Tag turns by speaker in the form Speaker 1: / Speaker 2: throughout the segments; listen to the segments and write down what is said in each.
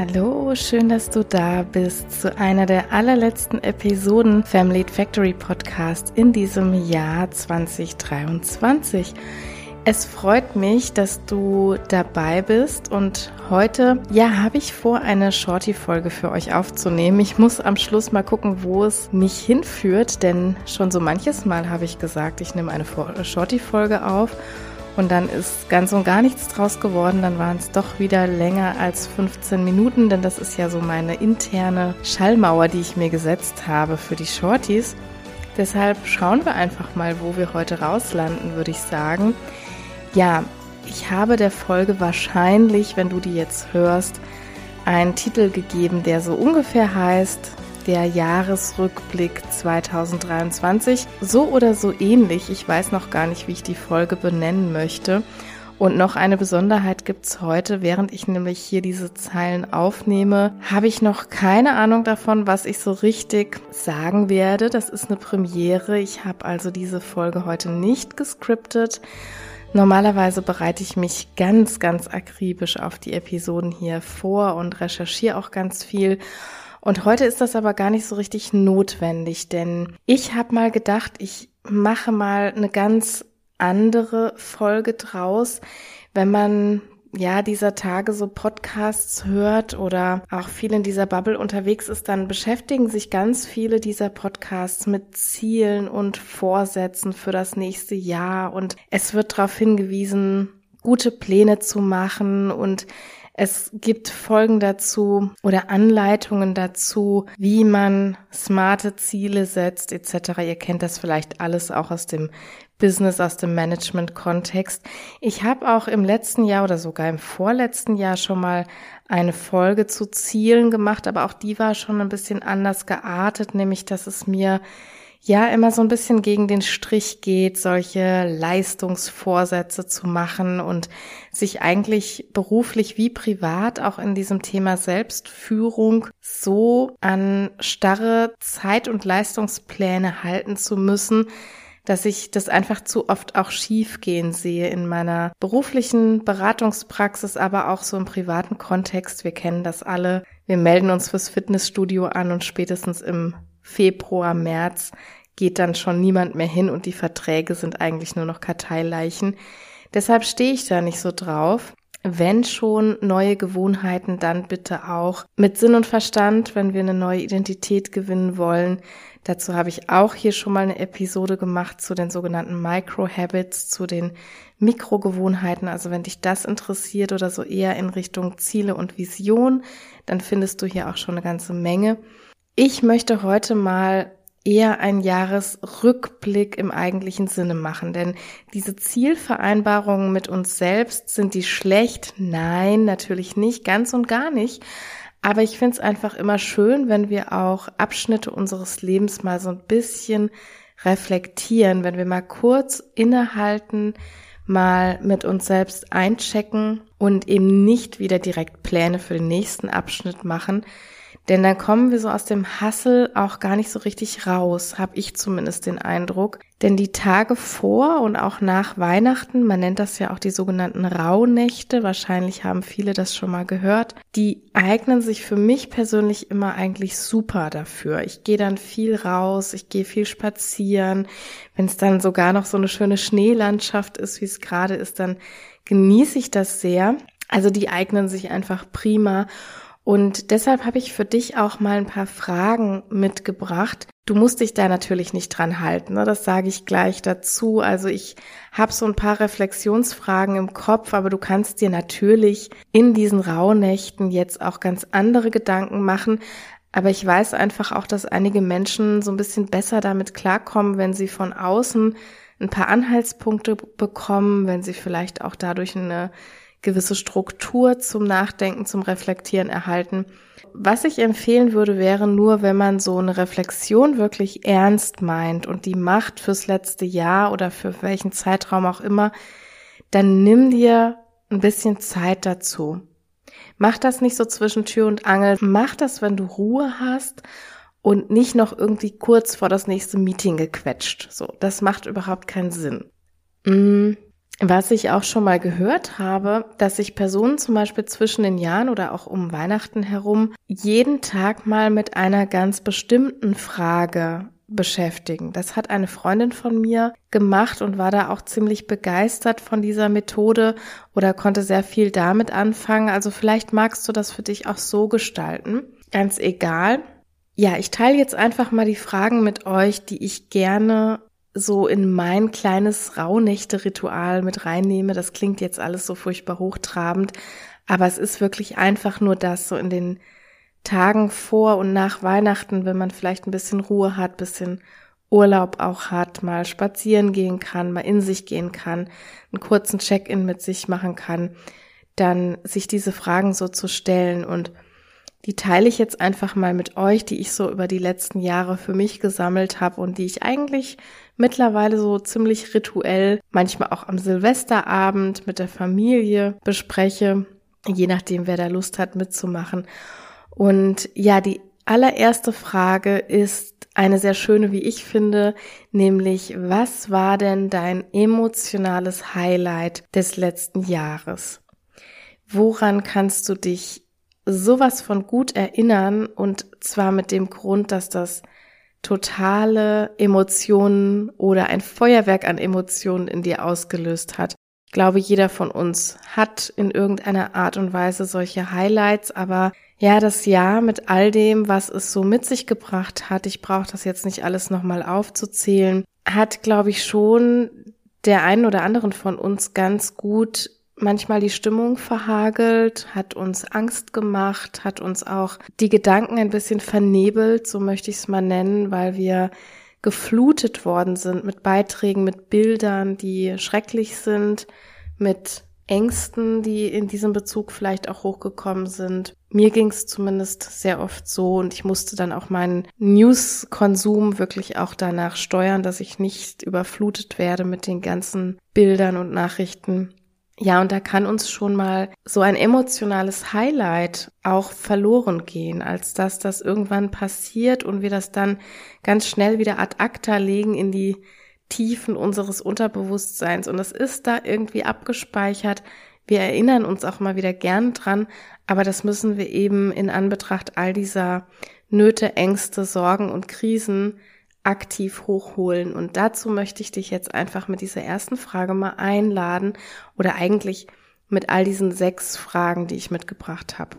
Speaker 1: Hallo, schön, dass du da bist zu einer der allerletzten Episoden Family Factory Podcast in diesem Jahr 2023. Es freut mich, dass du dabei bist und heute, ja, habe ich vor, eine Shorty-Folge für euch aufzunehmen. Ich muss am Schluss mal gucken, wo es mich hinführt, denn schon so manches Mal habe ich gesagt, ich nehme eine Shorty-Folge auf und dann ist ganz und gar nichts draus geworden. Dann waren es doch wieder länger als 15 Minuten, denn das ist ja so meine interne Schallmauer, die ich mir gesetzt habe für die Shorties. Deshalb schauen wir einfach mal, wo wir heute rauslanden, würde ich sagen. Ja, ich habe der Folge wahrscheinlich, wenn du die jetzt hörst, einen Titel gegeben, der so ungefähr heißt, der Jahresrückblick 2023. So oder so ähnlich. Ich weiß noch gar nicht, wie ich die Folge benennen möchte. Und noch eine Besonderheit gibt's heute, während ich nämlich hier diese Zeilen aufnehme, habe ich noch keine Ahnung davon, was ich so richtig sagen werde. Das ist eine Premiere. Ich habe also diese Folge heute nicht gescriptet Normalerweise bereite ich mich ganz, ganz akribisch auf die Episoden hier vor und recherchiere auch ganz viel. Und heute ist das aber gar nicht so richtig notwendig, denn ich habe mal gedacht, ich mache mal eine ganz andere Folge draus, wenn man ja, dieser Tage so Podcasts hört oder auch viel in dieser Bubble unterwegs ist, dann beschäftigen sich ganz viele dieser Podcasts mit Zielen und Vorsätzen für das nächste Jahr. Und es wird darauf hingewiesen, gute Pläne zu machen und es gibt Folgen dazu oder Anleitungen dazu, wie man smarte Ziele setzt etc. Ihr kennt das vielleicht alles auch aus dem Business, aus dem Management-Kontext. Ich habe auch im letzten Jahr oder sogar im vorletzten Jahr schon mal eine Folge zu Zielen gemacht, aber auch die war schon ein bisschen anders geartet, nämlich dass es mir ja immer so ein bisschen gegen den Strich geht, solche Leistungsvorsätze zu machen und sich eigentlich beruflich wie privat auch in diesem Thema Selbstführung so an starre Zeit- und Leistungspläne halten zu müssen, dass ich das einfach zu oft auch schief gehen sehe in meiner beruflichen Beratungspraxis, aber auch so im privaten Kontext. Wir kennen das alle. Wir melden uns fürs Fitnessstudio an und spätestens im Februar, März geht dann schon niemand mehr hin und die Verträge sind eigentlich nur noch Karteileichen. Deshalb stehe ich da nicht so drauf. Wenn schon neue Gewohnheiten, dann bitte auch mit Sinn und Verstand, wenn wir eine neue Identität gewinnen wollen. Dazu habe ich auch hier schon mal eine Episode gemacht zu den sogenannten Micro-Habits, zu den Mikrogewohnheiten. Also wenn dich das interessiert oder so eher in Richtung Ziele und Vision, dann findest du hier auch schon eine ganze Menge. Ich möchte heute mal eher ein Jahresrückblick im eigentlichen Sinne machen. Denn diese Zielvereinbarungen mit uns selbst, sind die schlecht? Nein, natürlich nicht, ganz und gar nicht. Aber ich finde es einfach immer schön, wenn wir auch Abschnitte unseres Lebens mal so ein bisschen reflektieren, wenn wir mal kurz innehalten, mal mit uns selbst einchecken und eben nicht wieder direkt Pläne für den nächsten Abschnitt machen, denn dann kommen wir so aus dem Hassel auch gar nicht so richtig raus, habe ich zumindest den Eindruck. Denn die Tage vor und auch nach Weihnachten, man nennt das ja auch die sogenannten Rauhnächte, wahrscheinlich haben viele das schon mal gehört, die eignen sich für mich persönlich immer eigentlich super dafür. Ich gehe dann viel raus, ich gehe viel spazieren. Wenn es dann sogar noch so eine schöne Schneelandschaft ist, wie es gerade ist, dann genieße ich das sehr. Also die eignen sich einfach prima. Und deshalb habe ich für dich auch mal ein paar Fragen mitgebracht. Du musst dich da natürlich nicht dran halten, ne? das sage ich gleich dazu. Also ich habe so ein paar Reflexionsfragen im Kopf, aber du kannst dir natürlich in diesen Rauhnächten jetzt auch ganz andere Gedanken machen. Aber ich weiß einfach auch, dass einige Menschen so ein bisschen besser damit klarkommen, wenn sie von außen ein paar Anhaltspunkte bekommen, wenn sie vielleicht auch dadurch eine gewisse Struktur zum Nachdenken, zum Reflektieren erhalten. Was ich empfehlen würde, wäre nur, wenn man so eine Reflexion wirklich ernst meint und die macht fürs letzte Jahr oder für welchen Zeitraum auch immer, dann nimm dir ein bisschen Zeit dazu. Mach das nicht so zwischen Tür und Angel. Mach das, wenn du Ruhe hast und nicht noch irgendwie kurz vor das nächste Meeting gequetscht. So, das macht überhaupt keinen Sinn. Mm. Was ich auch schon mal gehört habe, dass sich Personen zum Beispiel zwischen den Jahren oder auch um Weihnachten herum jeden Tag mal mit einer ganz bestimmten Frage beschäftigen. Das hat eine Freundin von mir gemacht und war da auch ziemlich begeistert von dieser Methode oder konnte sehr viel damit anfangen. Also vielleicht magst du das für dich auch so gestalten. Ganz egal. Ja, ich teile jetzt einfach mal die Fragen mit euch, die ich gerne so in mein kleines Rauhnächte-Ritual mit reinnehme. Das klingt jetzt alles so furchtbar hochtrabend, aber es ist wirklich einfach nur das, so in den Tagen vor und nach Weihnachten, wenn man vielleicht ein bisschen Ruhe hat, bisschen Urlaub auch hat, mal spazieren gehen kann, mal in sich gehen kann, einen kurzen Check-in mit sich machen kann, dann sich diese Fragen so zu stellen und die teile ich jetzt einfach mal mit euch, die ich so über die letzten Jahre für mich gesammelt habe und die ich eigentlich mittlerweile so ziemlich rituell, manchmal auch am Silvesterabend mit der Familie bespreche, je nachdem, wer da Lust hat mitzumachen. Und ja, die allererste Frage ist eine sehr schöne, wie ich finde, nämlich was war denn dein emotionales Highlight des letzten Jahres? Woran kannst du dich sowas von gut erinnern und zwar mit dem Grund, dass das totale Emotionen oder ein Feuerwerk an Emotionen in dir ausgelöst hat. Ich glaube, jeder von uns hat in irgendeiner Art und Weise solche Highlights, aber ja, das Jahr mit all dem, was es so mit sich gebracht hat, ich brauche das jetzt nicht alles nochmal aufzuzählen, hat, glaube ich, schon der einen oder anderen von uns ganz gut manchmal die Stimmung verhagelt, hat uns Angst gemacht, hat uns auch die Gedanken ein bisschen vernebelt, so möchte ich es mal nennen, weil wir geflutet worden sind mit Beiträgen, mit Bildern, die schrecklich sind, mit Ängsten, die in diesem Bezug vielleicht auch hochgekommen sind. Mir ging es zumindest sehr oft so und ich musste dann auch meinen News-Konsum wirklich auch danach steuern, dass ich nicht überflutet werde mit den ganzen Bildern und Nachrichten, ja, und da kann uns schon mal so ein emotionales Highlight auch verloren gehen, als dass das irgendwann passiert und wir das dann ganz schnell wieder ad acta legen in die Tiefen unseres Unterbewusstseins. Und das ist da irgendwie abgespeichert. Wir erinnern uns auch mal wieder gern dran, aber das müssen wir eben in Anbetracht all dieser Nöte, Ängste, Sorgen und Krisen aktiv hochholen. Und dazu möchte ich dich jetzt einfach mit dieser ersten Frage mal einladen oder eigentlich mit all diesen sechs Fragen, die ich mitgebracht habe.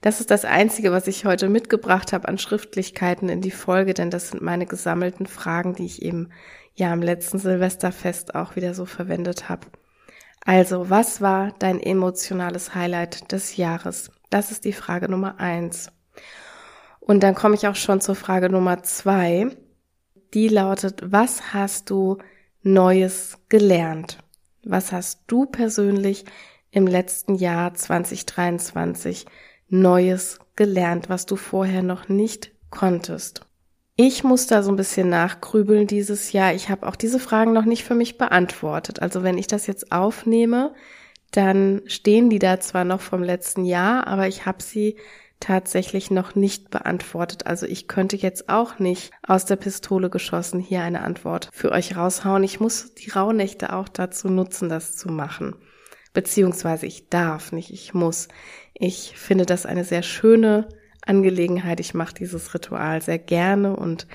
Speaker 1: Das ist das Einzige, was ich heute mitgebracht habe an Schriftlichkeiten in die Folge, denn das sind meine gesammelten Fragen, die ich eben ja am letzten Silvesterfest auch wieder so verwendet habe. Also, was war dein emotionales Highlight des Jahres? Das ist die Frage Nummer eins. Und dann komme ich auch schon zur Frage Nummer zwei. Die lautet, was hast du Neues gelernt? Was hast du persönlich im letzten Jahr 2023 Neues gelernt, was du vorher noch nicht konntest? Ich muss da so ein bisschen nachgrübeln dieses Jahr. Ich habe auch diese Fragen noch nicht für mich beantwortet. Also wenn ich das jetzt aufnehme, dann stehen die da zwar noch vom letzten Jahr, aber ich habe sie tatsächlich noch nicht beantwortet. Also ich könnte jetzt auch nicht aus der Pistole geschossen hier eine Antwort für euch raushauen. Ich muss die Rauhnächte auch dazu nutzen, das zu machen. Beziehungsweise ich darf nicht, ich muss. Ich finde das eine sehr schöne Angelegenheit. Ich mache dieses Ritual sehr gerne und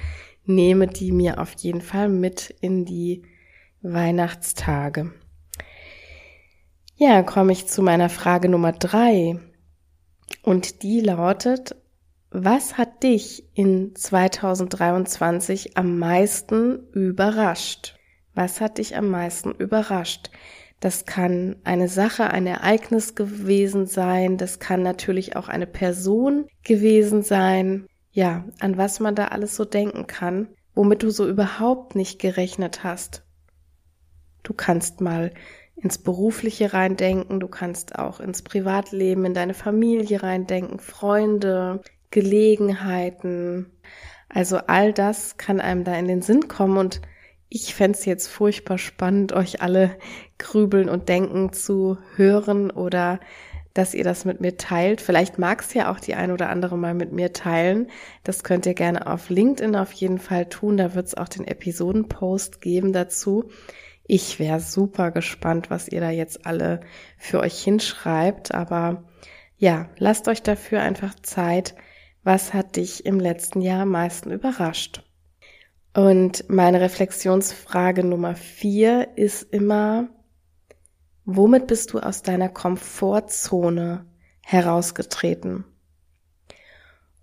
Speaker 1: nehme die mir auf jeden Fall mit in die Weihnachtstage. Ja, komme ich zu meiner Frage Nummer drei. Und die lautet, was hat dich in 2023 am meisten überrascht? Was hat dich am meisten überrascht? Das kann eine Sache, ein Ereignis gewesen sein. Das kann natürlich auch eine Person gewesen sein. Ja, an was man da alles so denken kann, womit du so überhaupt nicht gerechnet hast. Du kannst mal ins Berufliche reindenken, du kannst auch ins Privatleben, in deine Familie reindenken, Freunde, Gelegenheiten. Also all das kann einem da in den Sinn kommen und ich fände es jetzt furchtbar spannend, euch alle grübeln und denken zu hören oder dass ihr das mit mir teilt. Vielleicht mag es ja auch die ein oder andere mal mit mir teilen. Das könnt ihr gerne auf LinkedIn auf jeden Fall tun. Da wird es auch den Episodenpost geben dazu. Ich wäre super gespannt, was ihr da jetzt alle für euch hinschreibt. Aber ja, lasst euch dafür einfach Zeit. Was hat dich im letzten Jahr am meisten überrascht? Und meine Reflexionsfrage Nummer vier ist immer, womit bist du aus deiner Komfortzone herausgetreten?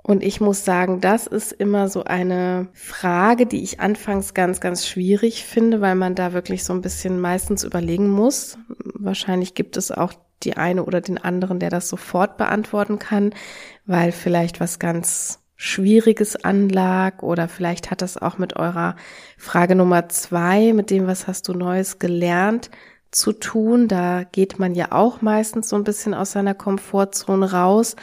Speaker 1: Und ich muss sagen, das ist immer so eine Frage, die ich anfangs ganz, ganz schwierig finde, weil man da wirklich so ein bisschen meistens überlegen muss. Wahrscheinlich gibt es auch die eine oder den anderen, der das sofort beantworten kann, weil vielleicht was ganz Schwieriges anlag oder vielleicht hat das auch mit eurer Frage Nummer zwei, mit dem, was hast du Neues gelernt, zu tun. Da geht man ja auch meistens so ein bisschen aus seiner Komfortzone raus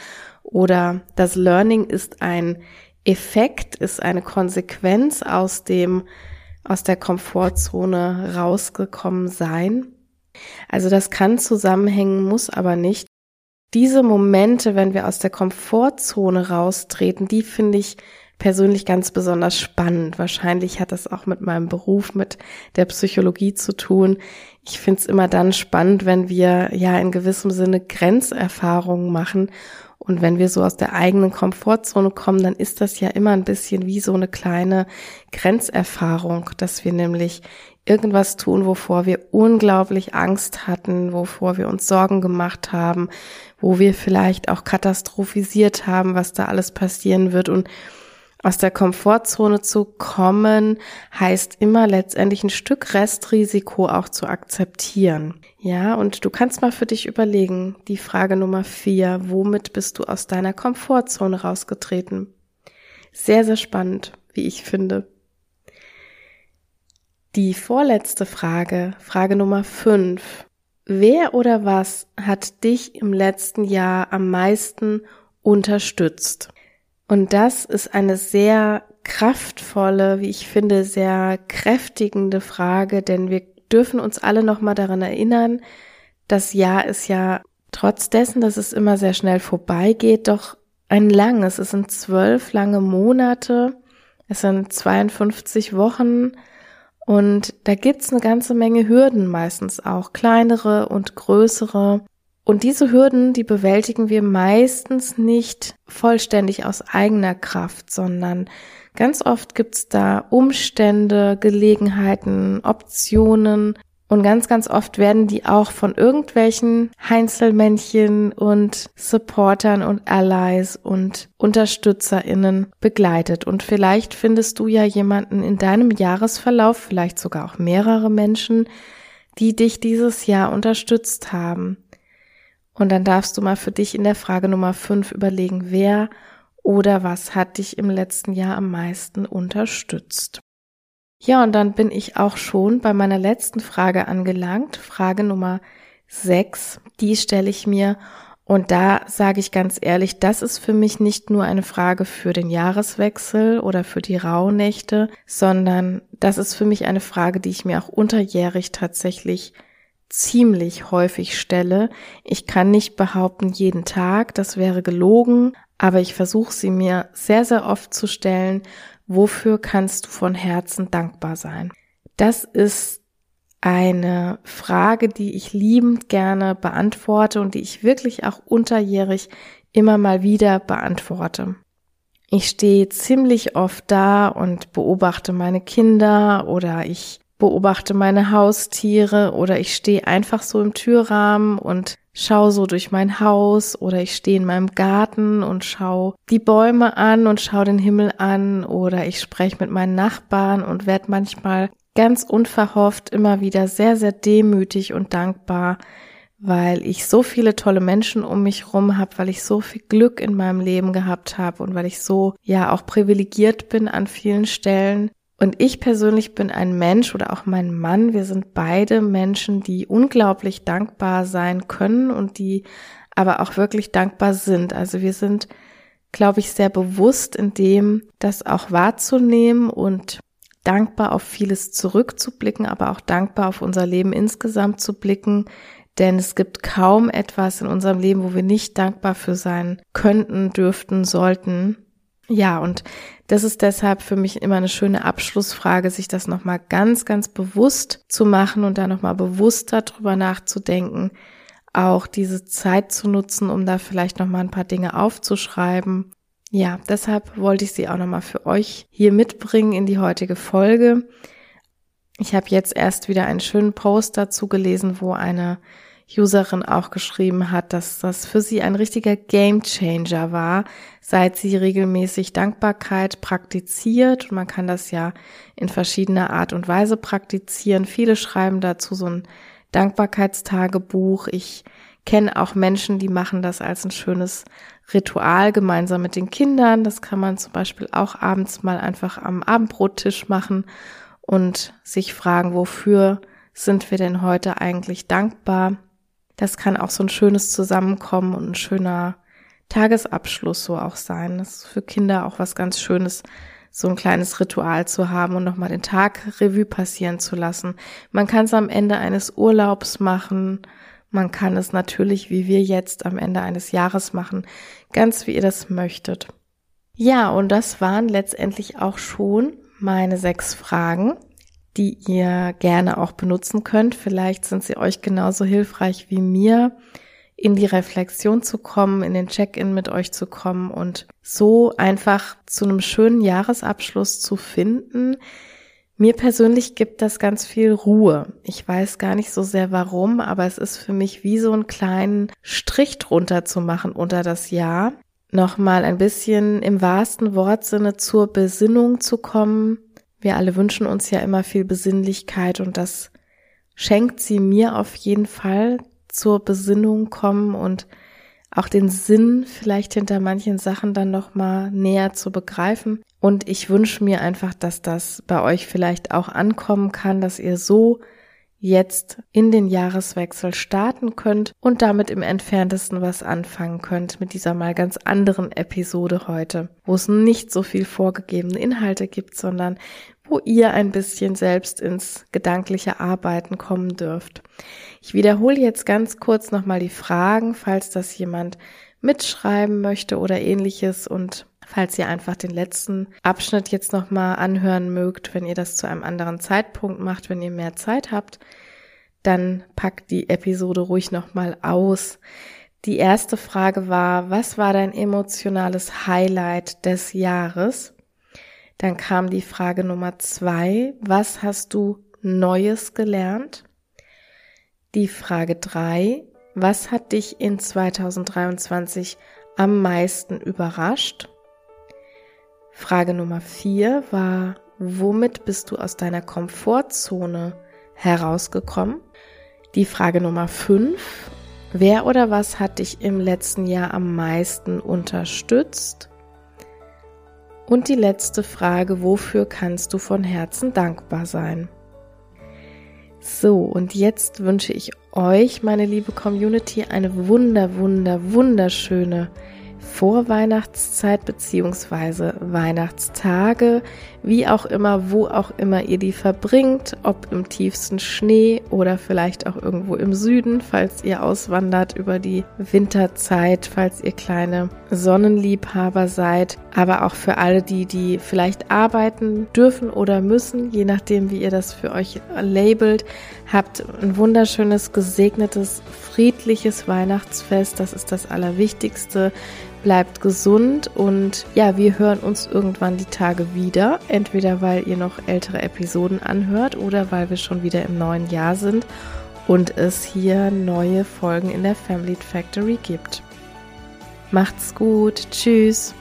Speaker 1: oder das Learning ist ein Effekt, ist eine Konsequenz aus dem, aus der Komfortzone rausgekommen sein. Also das kann zusammenhängen, muss aber nicht. Diese Momente, wenn wir aus der Komfortzone raustreten, die finde ich persönlich ganz besonders spannend. Wahrscheinlich hat das auch mit meinem Beruf, mit der Psychologie zu tun. Ich finde es immer dann spannend, wenn wir ja in gewissem Sinne Grenzerfahrungen machen und wenn wir so aus der eigenen Komfortzone kommen, dann ist das ja immer ein bisschen wie so eine kleine Grenzerfahrung, dass wir nämlich irgendwas tun, wovor wir unglaublich Angst hatten, wovor wir uns Sorgen gemacht haben, wo wir vielleicht auch katastrophisiert haben, was da alles passieren wird. Und aus der Komfortzone zu kommen, heißt immer letztendlich ein Stück Restrisiko auch zu akzeptieren. Ja, und du kannst mal für dich überlegen, die Frage Nummer vier, womit bist du aus deiner Komfortzone rausgetreten? Sehr, sehr spannend, wie ich finde. Die vorletzte Frage, Frage Nummer fünf. Wer oder was hat dich im letzten Jahr am meisten unterstützt? Und das ist eine sehr kraftvolle, wie ich finde, sehr kräftigende Frage, denn wir dürfen uns alle nochmal daran erinnern, das Jahr ist ja trotz dessen, dass es immer sehr schnell vorbeigeht, doch ein langes. Es sind zwölf lange Monate, es sind 52 Wochen und da gibt's eine ganze Menge Hürden meistens auch, kleinere und größere. Und diese Hürden, die bewältigen wir meistens nicht vollständig aus eigener Kraft, sondern ganz oft gibt's da Umstände, Gelegenheiten, Optionen und ganz, ganz oft werden die auch von irgendwelchen Heinzelmännchen und Supportern und Allies und UnterstützerInnen begleitet. Und vielleicht findest du ja jemanden in deinem Jahresverlauf, vielleicht sogar auch mehrere Menschen, die dich dieses Jahr unterstützt haben. Und dann darfst du mal für dich in der Frage Nummer 5 überlegen, wer oder was hat dich im letzten Jahr am meisten unterstützt. Ja, und dann bin ich auch schon bei meiner letzten Frage angelangt, Frage Nummer 6. Die stelle ich mir und da sage ich ganz ehrlich, das ist für mich nicht nur eine Frage für den Jahreswechsel oder für die Rauhnächte, sondern das ist für mich eine Frage, die ich mir auch unterjährig tatsächlich ziemlich häufig stelle. Ich kann nicht behaupten jeden Tag, das wäre gelogen, aber ich versuche sie mir sehr, sehr oft zu stellen. Wofür kannst du von Herzen dankbar sein? Das ist eine Frage, die ich liebend gerne beantworte und die ich wirklich auch unterjährig immer mal wieder beantworte. Ich stehe ziemlich oft da und beobachte meine Kinder oder ich beobachte meine Haustiere oder ich stehe einfach so im Türrahmen und schaue so durch mein Haus oder ich stehe in meinem Garten und schaue die Bäume an und schaue den Himmel an oder ich spreche mit meinen Nachbarn und werde manchmal ganz unverhofft immer wieder sehr, sehr demütig und dankbar, weil ich so viele tolle Menschen um mich rum habe, weil ich so viel Glück in meinem Leben gehabt habe und weil ich so ja auch privilegiert bin an vielen Stellen und ich persönlich bin ein Mensch oder auch mein Mann, wir sind beide Menschen, die unglaublich dankbar sein können und die aber auch wirklich dankbar sind. Also wir sind, glaube ich, sehr bewusst in dem, das auch wahrzunehmen und dankbar auf vieles zurückzublicken, aber auch dankbar auf unser Leben insgesamt zu blicken. Denn es gibt kaum etwas in unserem Leben, wo wir nicht dankbar für sein könnten, dürften, sollten. Ja, und das ist deshalb für mich immer eine schöne Abschlussfrage, sich das nochmal ganz, ganz bewusst zu machen und da nochmal bewusster drüber nachzudenken, auch diese Zeit zu nutzen, um da vielleicht nochmal ein paar Dinge aufzuschreiben. Ja, deshalb wollte ich sie auch nochmal für euch hier mitbringen in die heutige Folge. Ich habe jetzt erst wieder einen schönen Post dazu gelesen, wo eine Userin auch geschrieben hat, dass das für sie ein richtiger Game Changer war, seit sie regelmäßig Dankbarkeit praktiziert. Und man kann das ja in verschiedener Art und Weise praktizieren. Viele schreiben dazu so ein Dankbarkeitstagebuch. Ich kenne auch Menschen, die machen das als ein schönes Ritual gemeinsam mit den Kindern. Das kann man zum Beispiel auch abends mal einfach am Abendbrottisch machen und sich fragen, wofür sind wir denn heute eigentlich dankbar? Das kann auch so ein schönes Zusammenkommen und ein schöner Tagesabschluss so auch sein. Das ist für Kinder auch was ganz Schönes, so ein kleines Ritual zu haben und nochmal den Tag Revue passieren zu lassen. Man kann es am Ende eines Urlaubs machen. Man kann es natürlich, wie wir jetzt am Ende eines Jahres machen, ganz wie ihr das möchtet. Ja, und das waren letztendlich auch schon meine sechs Fragen die ihr gerne auch benutzen könnt. Vielleicht sind sie euch genauso hilfreich wie mir, in die Reflexion zu kommen, in den Check-in mit euch zu kommen und so einfach zu einem schönen Jahresabschluss zu finden. Mir persönlich gibt das ganz viel Ruhe. Ich weiß gar nicht so sehr warum, aber es ist für mich wie so einen kleinen Strich drunter zu machen unter das Jahr. Nochmal ein bisschen im wahrsten Wortsinne zur Besinnung zu kommen, wir alle wünschen uns ja immer viel Besinnlichkeit und das schenkt sie mir auf jeden Fall zur Besinnung kommen und auch den Sinn vielleicht hinter manchen Sachen dann noch mal näher zu begreifen. Und ich wünsche mir einfach, dass das bei euch vielleicht auch ankommen kann, dass ihr so jetzt in den Jahreswechsel starten könnt und damit im entferntesten was anfangen könnt mit dieser mal ganz anderen Episode heute, wo es nicht so viel vorgegebene Inhalte gibt, sondern wo ihr ein bisschen selbst ins gedankliche Arbeiten kommen dürft. Ich wiederhole jetzt ganz kurz nochmal die Fragen, falls das jemand mitschreiben möchte oder ähnliches und falls ihr einfach den letzten Abschnitt jetzt nochmal anhören mögt, wenn ihr das zu einem anderen Zeitpunkt macht, wenn ihr mehr Zeit habt, dann packt die Episode ruhig nochmal aus. Die erste Frage war, was war dein emotionales Highlight des Jahres? Dann kam die Frage Nummer zwei, was hast du Neues gelernt? Die Frage drei, was hat dich in 2023 am meisten überrascht? Frage Nummer vier war, womit bist du aus deiner Komfortzone herausgekommen? Die Frage Nummer fünf, wer oder was hat dich im letzten Jahr am meisten unterstützt? Und die letzte Frage, wofür kannst du von Herzen dankbar sein? So, und jetzt wünsche ich euch, meine liebe Community, eine wunder, wunder, wunderschöne Vorweihnachtszeit beziehungsweise Weihnachtstage, wie auch immer, wo auch immer ihr die verbringt, ob im tiefsten Schnee oder vielleicht auch irgendwo im Süden, falls ihr auswandert über die Winterzeit, falls ihr kleine Sonnenliebhaber seid, aber auch für alle die, die vielleicht arbeiten dürfen oder müssen, je nachdem, wie ihr das für euch labelt, habt ein wunderschönes, gesegnetes, friedliches Weihnachtsfest. Das ist das Allerwichtigste bleibt gesund und ja, wir hören uns irgendwann die Tage wieder. Entweder weil ihr noch ältere Episoden anhört oder weil wir schon wieder im neuen Jahr sind und es hier neue Folgen in der Family Factory gibt. Macht's gut. Tschüss.